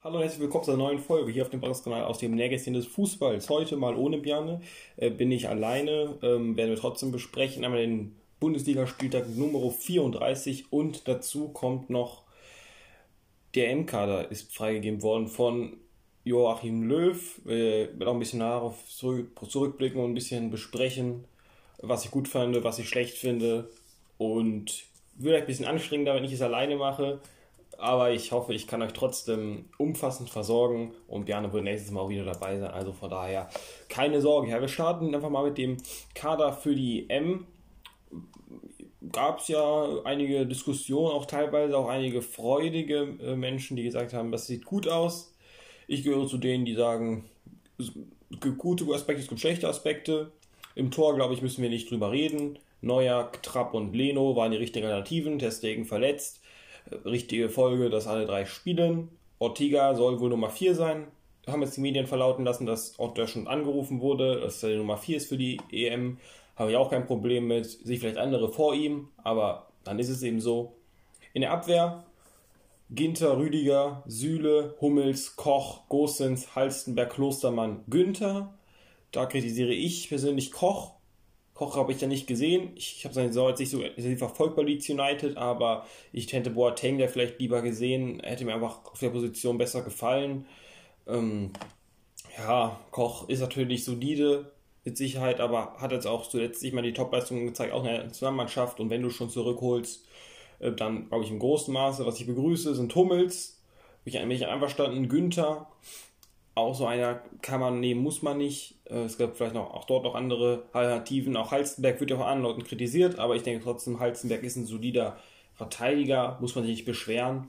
Hallo und herzlich willkommen zu einer neuen Folge hier auf dem Podcast-Kanal aus dem Nähkästchen des Fußballs. Heute mal ohne Bjarne, äh, bin ich alleine, ähm, werden wir trotzdem besprechen. Einmal den Bundesligaspieltag Nummer 34 und dazu kommt noch der M-Kader ist freigegeben worden von Joachim Löw. Wir werden auch ein bisschen darauf zurück, zurückblicken und ein bisschen besprechen, was ich gut fand, was ich schlecht finde und wird ein bisschen anstrengender, wenn ich es alleine mache. Aber ich hoffe, ich kann euch trotzdem umfassend versorgen und Bjarne wird nächstes Mal auch wieder dabei sein. Also von daher keine Sorge. Ja, wir starten einfach mal mit dem Kader für die M. Gab es ja einige Diskussionen, auch teilweise auch einige freudige äh, Menschen, die gesagt haben, das sieht gut aus. Ich gehöre zu denen, die sagen, es gibt gute Aspekte, es gibt schlechte Aspekte. Im Tor, glaube ich, müssen wir nicht drüber reden. Neuer, Trapp und Leno waren die richtigen Alternativen. Testegen verletzt richtige Folge, dass alle drei spielen. Ortiga soll wohl Nummer 4 sein. Haben jetzt die Medien verlauten lassen, dass Otto schon angerufen wurde, dass er Nummer 4 ist für die EM. Habe ich auch kein Problem mit. Sich vielleicht andere vor ihm, aber dann ist es eben so. In der Abwehr Ginter, Rüdiger, Sühle, Hummels, Koch, Gosens, Halstenberg, Klostermann, Günther. Da kritisiere ich persönlich Koch, Koch habe ich ja nicht gesehen. Ich, ich habe seine Saison jetzt nicht so verfolgt bei Leeds United, aber ich hätte Boateng der vielleicht lieber gesehen. Hätte mir einfach auf der Position besser gefallen. Ähm, ja, Koch ist natürlich solide, mit Sicherheit, aber hat jetzt auch zuletzt nicht mal die Topleistungen gezeigt, auch in der Zusammenmannschaft. Und wenn du schon zurückholst, äh, dann glaube ich im großen Maße, was ich begrüße, sind Hummels. Bin ich einverstanden, Günther auch so einer kann man nehmen, muss man nicht. Äh, es gibt vielleicht noch auch dort noch andere Alternativen. Auch Halstenberg wird ja von anderen Leuten kritisiert, aber ich denke trotzdem, Halstenberg ist ein solider Verteidiger, muss man sich nicht beschweren.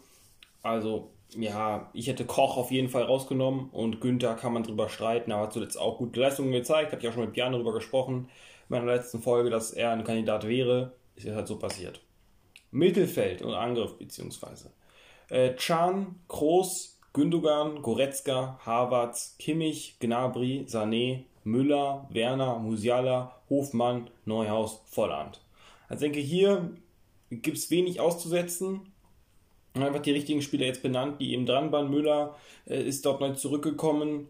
Also, ja, ich hätte Koch auf jeden Fall rausgenommen und Günther kann man drüber streiten, aber hat zuletzt auch gute Leistungen gezeigt. Habe ich auch schon mit Björn darüber gesprochen in meiner letzten Folge, dass er ein Kandidat wäre. Ist jetzt halt so passiert. Mittelfeld und Angriff beziehungsweise. Äh, Chan, Groß, Gündogan, Goretzka, Havertz, Kimmich, Gnabry, Sané, Müller, Werner, Musiala, Hofmann, Neuhaus, Volland. Also denke, hier gibt es wenig auszusetzen. Einfach die richtigen Spieler jetzt benannt, die eben dran waren. Müller äh, ist dort neu zurückgekommen.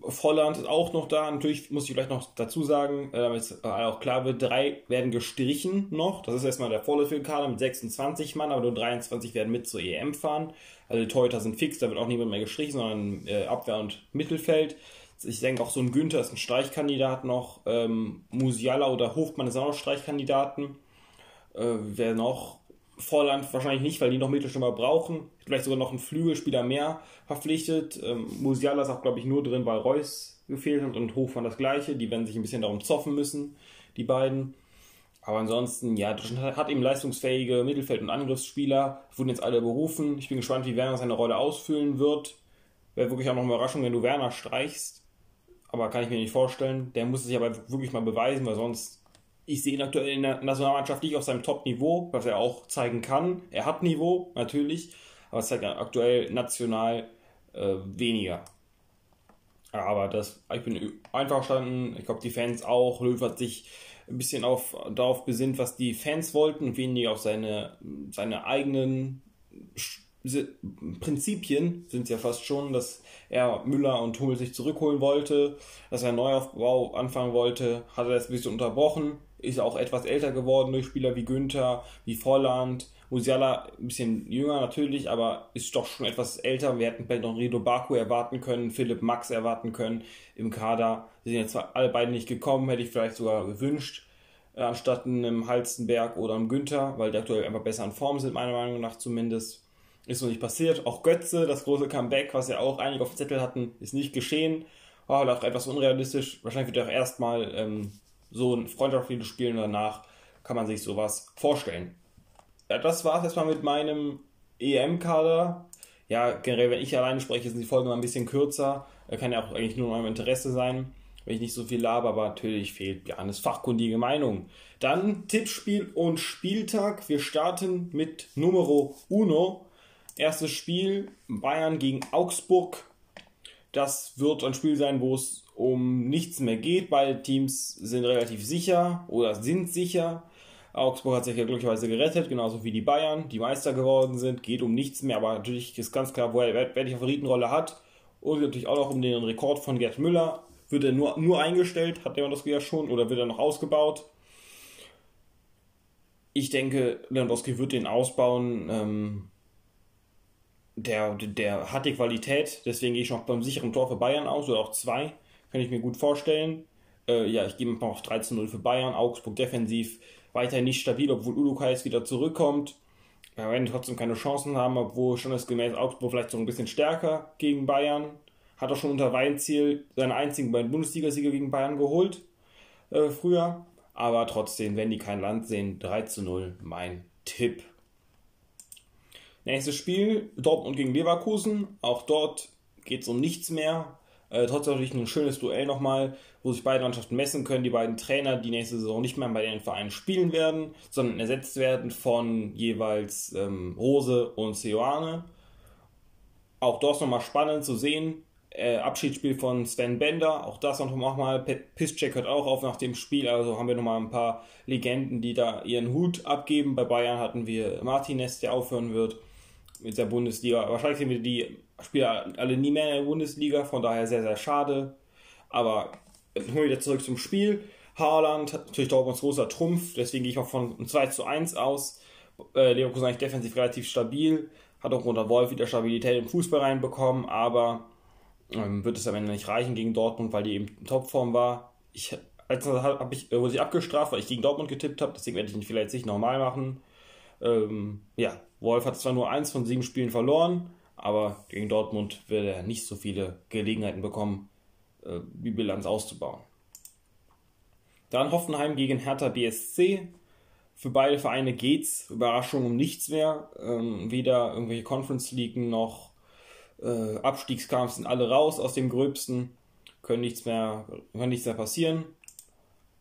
Volland ist auch noch da. Natürlich muss ich vielleicht noch dazu sagen, äh, damit es auch klar wird, drei werden gestrichen noch. Das ist erstmal der Vorderfield-Kader mit 26 Mann, aber nur 23 werden mit zur EM fahren. Also die Torhüter sind fix, da wird auch niemand mehr gestrichen, sondern äh, Abwehr und Mittelfeld. Ich denke auch so ein Günther ist ein Streichkandidat noch. Ähm, Musiala oder Hofmann ist auch noch Streichkandidaten. Äh, wer noch? Vorland wahrscheinlich nicht, weil die noch Mittelstürmer brauchen. Vielleicht sogar noch einen Flügelspieler mehr verpflichtet. Ähm, Musiala ist auch, glaube ich, nur drin, weil Reus gefehlt hat und Hofmann das gleiche. Die werden sich ein bisschen darum zoffen müssen, die beiden. Aber ansonsten, ja, Deutschland hat eben leistungsfähige Mittelfeld- und Angriffsspieler, wurden jetzt alle berufen. Ich bin gespannt, wie Werner seine Rolle ausfüllen wird. Wäre wirklich auch noch eine Überraschung, wenn du Werner streichst. Aber kann ich mir nicht vorstellen. Der muss sich aber wirklich mal beweisen, weil sonst ich sehe ihn aktuell in der Nationalmannschaft nicht auf seinem Top-Niveau, was er auch zeigen kann. Er hat Niveau, natürlich, aber es zeigt aktuell national äh, weniger. Aber das, ich bin einverstanden. Ich glaube, die Fans auch. Löw hat sich ein bisschen auf, darauf besinnt, was die Fans wollten weniger auf seine, seine eigenen Prinzipien sind es ja fast schon, dass er Müller und Hummel sich zurückholen wollte, dass er einen Neuaufbau anfangen wollte, hat er das ein bisschen unterbrochen ist auch etwas älter geworden durch Spieler wie Günther, wie Volland. Musiala ein bisschen jünger natürlich, aber ist doch schon etwas älter. Wir hätten vielleicht noch Rido Baku erwarten können, Philipp Max erwarten können im Kader. Sie sind jetzt alle beide nicht gekommen, hätte ich vielleicht sogar gewünscht, äh, anstatt einem Halstenberg oder einem Günther, weil die aktuell einfach besser in Form sind, meiner Meinung nach zumindest. Ist so nicht passiert. Auch Götze, das große Comeback, was ja auch einige auf dem Zettel hatten, ist nicht geschehen. Oh, auch etwas unrealistisch. Wahrscheinlich wird er auch erstmal ähm, so ein freundschaftliches Spielen danach kann man sich sowas vorstellen. Ja, das war es erstmal mit meinem EM-Kader. Ja, generell, wenn ich alleine spreche, sind die Folgen mal ein bisschen kürzer. Kann ja auch eigentlich nur meinem Interesse sein, wenn ich nicht so viel laber, aber natürlich fehlt Janis fachkundige Meinung. Dann Tippspiel und Spieltag. Wir starten mit Numero Uno. Erstes Spiel Bayern gegen Augsburg. Das wird ein Spiel sein, wo es um nichts mehr geht. Beide Teams sind relativ sicher oder sind sicher. Augsburg hat sich ja glücklicherweise gerettet, genauso wie die Bayern, die Meister geworden sind. Geht um nichts mehr, aber natürlich ist ganz klar, wer, wer die Favoritenrolle hat. Und natürlich auch noch um den Rekord von Gerd Müller. Wird er nur, nur eingestellt, hat Lewandowski ja schon, oder wird er noch ausgebaut? Ich denke, Lewandowski wird den ausbauen. Ähm, der, der hat die Qualität, deswegen gehe ich noch beim sicheren Tor für Bayern aus, oder auch zwei, kann ich mir gut vorstellen. Äh, ja, ich gebe mal auf 13-0 für Bayern. Augsburg defensiv weiterhin nicht stabil, obwohl Ulukais wieder zurückkommt. Wir werden trotzdem keine Chancen haben, obwohl schon das gemäß Augsburg vielleicht so ein bisschen stärker gegen Bayern. Hat auch schon unter Weinziel seine einzigen beiden Bundesligasieger gegen Bayern geholt äh, früher. Aber trotzdem, wenn die kein Land sehen, 3 zu 0 mein Tipp. Nächstes Spiel, Dortmund gegen Leverkusen. Auch dort geht es um nichts mehr. Äh, trotzdem natürlich ein schönes Duell nochmal, wo sich beide Mannschaften messen können. Die beiden Trainer, die nächste Saison nicht mehr bei den Vereinen spielen werden, sondern ersetzt werden von jeweils ähm, Rose und Seoane. Auch dort nochmal spannend zu sehen. Äh, Abschiedsspiel von Sven Bender, auch das nochmal. Piszczek hört auch auf nach dem Spiel, also haben wir nochmal ein paar Legenden, die da ihren Hut abgeben. Bei Bayern hatten wir Martinez, der aufhören wird mit der Bundesliga. Wahrscheinlich sehen wir die Spieler alle nie mehr in der Bundesliga, von daher sehr, sehr schade. Aber wir wieder zurück zum Spiel. Haaland, natürlich Dortmunds großer Trumpf, deswegen gehe ich auch von einem 2 zu 1 aus. Äh, Leverkusen eigentlich defensiv relativ stabil, hat auch unter Wolf wieder Stabilität im Fußball reinbekommen, aber ähm, wird es am Ende nicht reichen gegen Dortmund, weil die eben in Topform war. Ich, als habe ich, äh, wurde ich abgestraft, weil ich gegen Dortmund getippt habe, deswegen werde ich ihn vielleicht nicht normal machen. Ähm, ja, Wolf hat zwar nur eins von sieben Spielen verloren, aber gegen Dortmund wird er nicht so viele Gelegenheiten bekommen, äh, die Bilanz auszubauen. Dann Hoffenheim gegen Hertha BSC. Für beide Vereine geht's Überraschung um nichts mehr. Ähm, weder irgendwelche Conference League noch äh, Abstiegskampf sind alle raus aus dem Gröbsten. Können nichts mehr, kann nichts mehr passieren.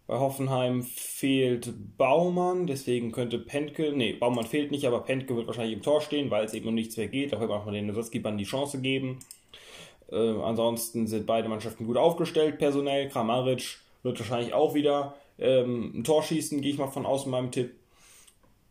Bei Hoffenheim fehlt Baumann, deswegen könnte Pentke, nee, Baumann fehlt nicht, aber Pentke wird wahrscheinlich im Tor stehen, weil es eben um nichts mehr geht. Da wird man den Ersatzgebern die Chance geben. Äh, ansonsten sind beide Mannschaften gut aufgestellt, personell. Kramaric wird wahrscheinlich auch wieder ähm, ein Tor schießen, gehe ich mal von aus in meinem Tipp.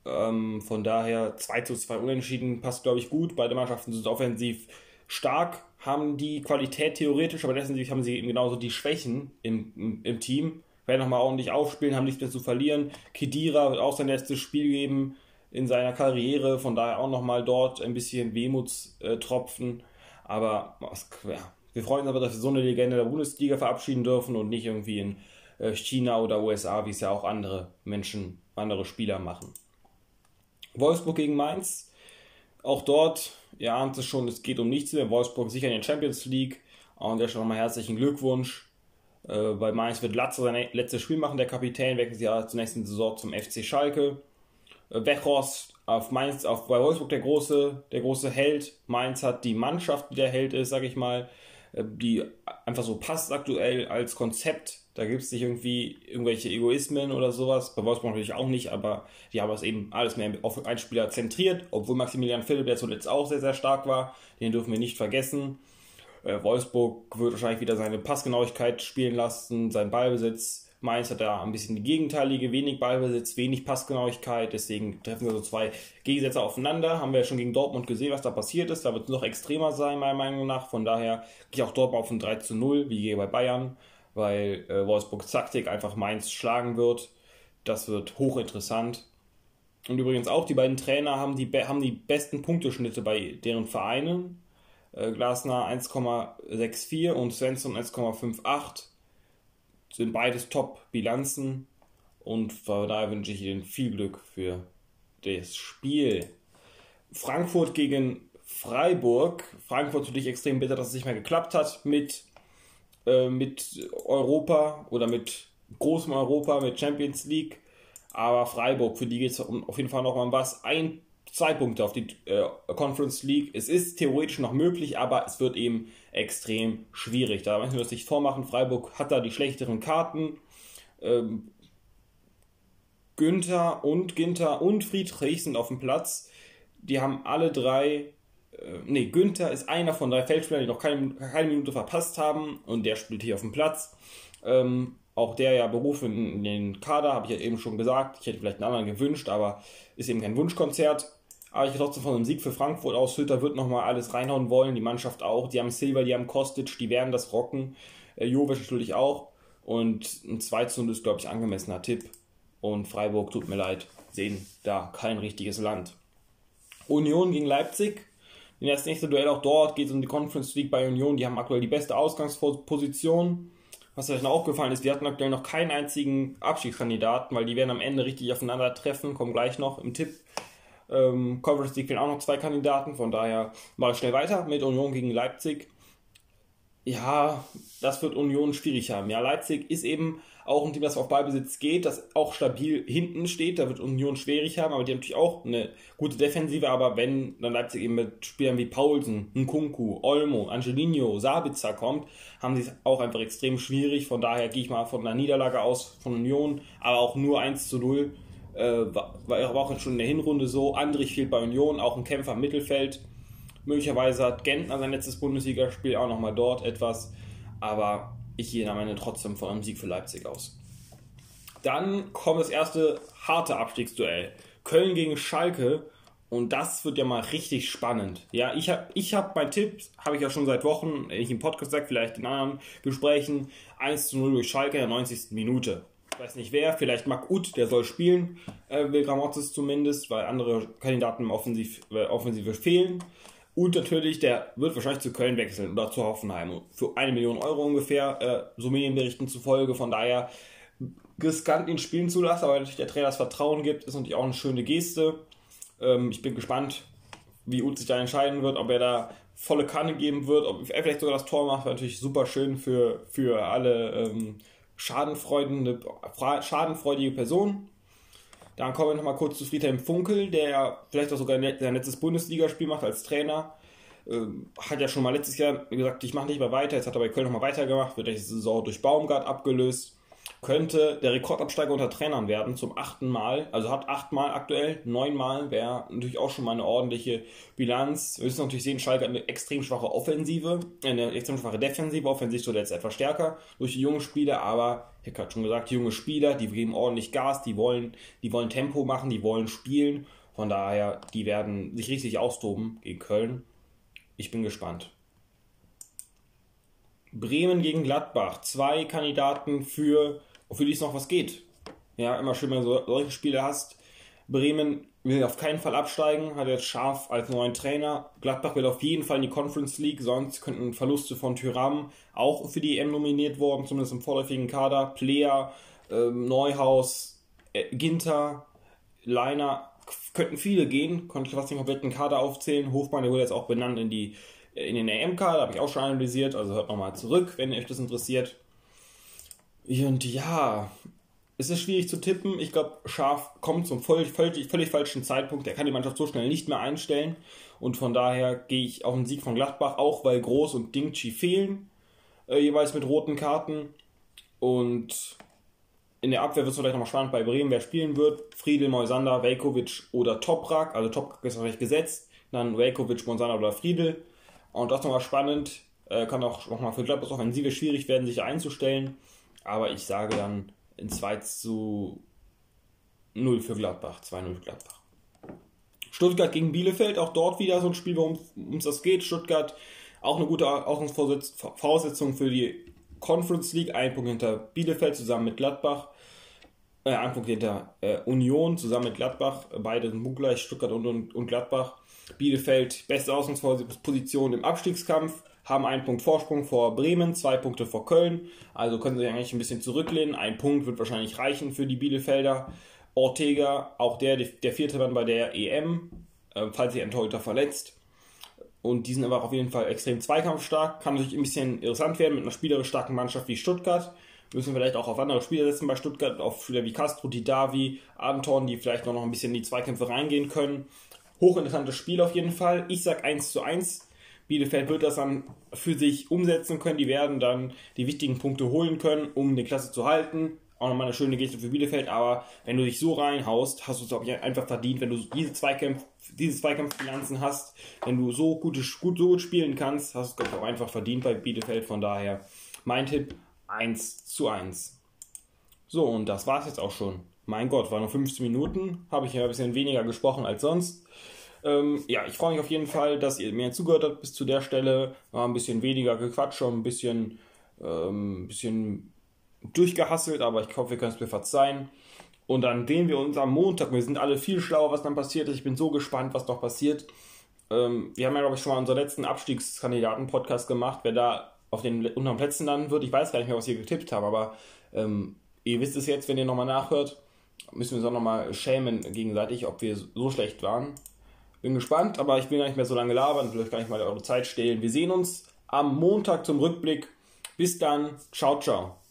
Ähm, von daher 2 zu 2 unentschieden passt, glaube ich, gut. Beide Mannschaften sind offensiv stark, haben die Qualität theoretisch, aber defensiv haben sie eben genauso die Schwächen im, im, im Team werden nochmal ordentlich aufspielen, haben nichts mehr zu verlieren. Kedira wird auch sein letztes Spiel geben in seiner Karriere, von daher auch nochmal dort ein bisschen Wehmutstropfen. Aber ja, wir freuen uns aber, dass wir so eine Legende der Bundesliga verabschieden dürfen und nicht irgendwie in äh, China oder USA, wie es ja auch andere Menschen, andere Spieler machen. Wolfsburg gegen Mainz. Auch dort, ihr ahnt es schon, es geht um nichts mehr. Wolfsburg sicher in der Champions League. Und der schon nochmal herzlichen Glückwunsch. Äh, bei Mainz wird Latze sein letztes Spiel machen, der Kapitän, wechselt ja zur nächsten Saison zum FC Schalke. Äh, Wechhorst auf Mainz, auf, bei Wolfsburg der große, der große Held. Mainz hat die Mannschaft, die der Held ist, sag ich mal, äh, die einfach so passt aktuell als Konzept. Da gibt es nicht irgendwie irgendwelche Egoismen oder sowas. Bei Wolfsburg natürlich auch nicht, aber die haben es eben alles mehr auf einen Spieler zentriert, obwohl Maximilian Philipp, der zuletzt auch sehr, sehr stark war, den dürfen wir nicht vergessen. Äh, Wolfsburg wird wahrscheinlich wieder seine Passgenauigkeit spielen lassen, seinen Ballbesitz. Mainz hat da ein bisschen die gegenteilige, wenig Ballbesitz, wenig Passgenauigkeit. Deswegen treffen wir so zwei Gegensätze aufeinander. Haben wir ja schon gegen Dortmund gesehen, was da passiert ist. Da wird es noch extremer sein, meiner Meinung nach. Von daher gehe ich auch dort auf ein 3 zu 0, wie bei Bayern, weil äh, Wolfsburgs Taktik einfach Mainz schlagen wird. Das wird hochinteressant. Und übrigens auch die beiden Trainer haben die, haben die besten Punkteschnitte bei deren Vereinen Glasner 1,64 und Svensson 1,58 sind beides Top-Bilanzen und von daher wünsche ich Ihnen viel Glück für das Spiel. Frankfurt gegen Freiburg. Frankfurt natürlich extrem bitter, dass es nicht mehr geklappt hat mit, äh, mit Europa oder mit großem Europa, mit Champions League. Aber Freiburg, für die geht es auf jeden Fall noch mal was. Ein zwei Punkte auf die äh, Conference League. Es ist theoretisch noch möglich, aber es wird eben extrem schwierig. Da müssen wir uns nicht vormachen. Freiburg hat da die schlechteren Karten. Ähm, Günther und Ginter und Friedrich sind auf dem Platz. Die haben alle drei. Äh, ne, Günther ist einer von drei Feldspielern, die noch keine, keine Minute verpasst haben und der spielt hier auf dem Platz. Ähm, auch der ja berufen in den Kader, habe ich ja eben schon gesagt. Ich hätte vielleicht einen anderen gewünscht, aber ist eben kein Wunschkonzert. Aber ich gehe trotzdem von einem Sieg für Frankfurt aus. Hütter wird nochmal alles reinhauen wollen, die Mannschaft auch. Die haben Silva, die haben Kostic, die werden das rocken. Äh, Jovic natürlich auch. Und ein 2 zu 0 ist, glaube ich, angemessener Tipp. Und Freiburg, tut mir leid, sehen da kein richtiges Land. Union gegen Leipzig. In das nächste Duell auch dort geht es um die Conference League bei Union. Die haben aktuell die beste Ausgangsposition. Was euch noch aufgefallen ist, die hatten aktuell noch keinen einzigen Abstiegskandidaten, weil die werden am Ende richtig aufeinandertreffen. Kommen gleich noch im Tipp. Ähm, Conference League fehlen auch noch zwei Kandidaten, von daher ich schnell weiter mit Union gegen Leipzig. Ja, das wird Union schwierig haben. Ja, Leipzig ist eben auch ein Team, das auf Ballbesitz geht, das auch stabil hinten steht. Da wird Union schwierig haben, aber die haben natürlich auch eine gute Defensive. Aber wenn dann Leipzig eben mit Spielern wie Paulsen, Nkunku, Olmo, Angelino, Sabitzer kommt, haben sie es auch einfach extrem schwierig. Von daher gehe ich mal von einer Niederlage aus von Union, aber auch nur 1 zu 0. Äh, war, war auch schon in der Hinrunde so. Andrich fehlt bei Union, auch ein Kämpfer im Mittelfeld. Möglicherweise hat Gentner sein letztes Bundesligaspiel auch nochmal dort etwas. Aber ich gehe am Ende trotzdem von einem Sieg für Leipzig aus. Dann kommt das erste harte Abstiegsduell. Köln gegen Schalke. Und das wird ja mal richtig spannend. Ja, ich habe ich hab mein Tipp, habe ich ja schon seit Wochen, ich im Podcast gesagt, vielleicht in anderen Gesprächen, 1 zu 0 durch Schalke in der 90. Minute. Ich weiß nicht wer, vielleicht Marc Uth, der soll spielen, äh, will Gramozis zumindest, weil andere Kandidaten Offensiv, äh, Offensive fehlen. Und natürlich, der wird wahrscheinlich zu Köln wechseln oder zu Hoffenheim. Für eine Million Euro ungefähr, äh, so Medienberichten zufolge. Von daher riskant ihn spielen zu lassen, aber natürlich der Trainer das Vertrauen gibt, ist natürlich auch eine schöne Geste. Ähm, ich bin gespannt, wie Uth sich da entscheiden wird, ob er da volle Kanne geben wird, ob er vielleicht sogar das Tor macht, natürlich super schön für, für alle ähm, schadenfreudige Personen. Dann kommen wir nochmal kurz zu Friedhelm Funkel, der vielleicht auch sogar sein letztes Bundesligaspiel macht als Trainer. Ähm, hat ja schon mal letztes Jahr gesagt, ich mache nicht mehr weiter. Jetzt hat er bei Köln nochmal weitergemacht, wird die Saison durch Baumgart abgelöst. Könnte der Rekordabsteiger unter Trainern werden zum achten Mal. Also hat achtmal aktuell, neunmal wäre natürlich auch schon mal eine ordentliche Bilanz. Wir müssen natürlich sehen, Schalke hat eine extrem schwache Offensive, eine extrem schwache Defensive. Offensiv so jetzt etwas stärker durch die jungen Spieler, aber ich habe schon gesagt, junge Spieler, die geben ordentlich Gas, die wollen, die wollen Tempo machen, die wollen spielen. Von daher, die werden sich richtig austoben gegen Köln. Ich bin gespannt. Bremen gegen Gladbach. Zwei Kandidaten für für die es noch was geht. Ja, immer schön, wenn du solche Spiele hast. Bremen will auf keinen Fall absteigen, hat jetzt Scharf als neuen Trainer. Gladbach will auf jeden Fall in die Conference League, sonst könnten Verluste von Tyram auch für die EM nominiert worden, zumindest im vorläufigen Kader. Player, ähm, Neuhaus, äh, Ginter, Leiner, könnten viele gehen, konnte ich fast den kompletten Kader aufzählen. Hofmann, der wurde jetzt auch benannt in die in den EM-Kader, habe ich auch schon analysiert, also hört nochmal zurück, wenn euch das interessiert. Und ja, es ist schwierig zu tippen. Ich glaube, Scharf kommt zum völlig, völlig, völlig falschen Zeitpunkt. Er kann die Mannschaft so schnell nicht mehr einstellen. Und von daher gehe ich auf einen Sieg von Gladbach, auch weil Groß und Dingchi fehlen. Äh, jeweils mit roten Karten. Und in der Abwehr wird es vielleicht nochmal spannend bei Bremen, wer spielen wird. Friedel, Moisander, Velkovic oder Toprak. Also Toprak ist natürlich gesetzt. Dann Velkovic, Moisander oder Friedel. Und das nochmal spannend. Äh, kann auch nochmal für Gladbach Offensive schwierig werden, sich einzustellen. Aber ich sage dann in 2 zu 0 für Gladbach. 2-0 Gladbach. Stuttgart gegen Bielefeld, auch dort wieder so ein Spiel, worum es das geht. Stuttgart auch eine gute Ausgangsvoraussetzung für die Conference League. Ein Punkt hinter Bielefeld zusammen mit Gladbach. Äh, ein Punkt hinter äh, Union zusammen mit Gladbach. Beide sind punktgleich, Stuttgart und, und, und Gladbach. Bielefeld, beste Ausgangsposition im Abstiegskampf haben einen Punkt Vorsprung vor Bremen, zwei Punkte vor Köln. Also können sie eigentlich ein bisschen zurücklehnen. Ein Punkt wird wahrscheinlich reichen für die Bielefelder. Ortega, auch der, der vierte Mann bei der EM, äh, falls sich ein Torhüter verletzt. Und die sind aber auf jeden Fall extrem zweikampfstark. Kann natürlich ein bisschen interessant werden mit einer spielerisch starken Mannschaft wie Stuttgart. Müssen wir vielleicht auch auf andere Spieler setzen bei Stuttgart, auf Spieler wie Castro, Didavi, Anton, die vielleicht noch ein bisschen in die Zweikämpfe reingehen können. Hochinteressantes Spiel auf jeden Fall. Ich sag 1 zu 1 Bielefeld wird das dann für sich umsetzen können. Die werden dann die wichtigen Punkte holen können, um die Klasse zu halten. Auch nochmal eine schöne Geste für Bielefeld, aber wenn du dich so reinhaust, hast du es, glaube ich, einfach verdient, wenn du diese Zweikämpfe, diese Zweikampfbilanzen hast, wenn du so gut, gut, so gut spielen kannst, hast du es, glaube ich, auch einfach verdient bei Bielefeld. Von daher mein Tipp 1 zu 1. So, und das war's jetzt auch schon. Mein Gott, waren nur 15 Minuten. Habe ich ja ein bisschen weniger gesprochen als sonst. Ähm, ja, ich freue mich auf jeden Fall, dass ihr mir zugehört habt bis zu der Stelle. War ein bisschen weniger gequatscht, ein bisschen, ähm, bisschen durchgehasselt, aber ich hoffe, wir können es mir verzeihen. Und dann sehen wir uns am Montag. Wir sind alle viel schlauer, was dann passiert ist. Ich bin so gespannt, was noch passiert. Ähm, wir haben ja, glaube ich, schon mal unseren letzten Abstiegskandidaten-Podcast gemacht. Wer da auf den unteren Plätzen landen wird, ich weiß gar nicht mehr, was ihr getippt habt, aber ähm, ihr wisst es jetzt, wenn ihr nochmal nachhört, müssen wir uns auch nochmal schämen gegenseitig, ob wir so schlecht waren. Bin gespannt, aber ich will gar nicht mehr so lange labern, will euch gar nicht mal eure Zeit stehlen. Wir sehen uns am Montag zum Rückblick. Bis dann. Ciao, ciao.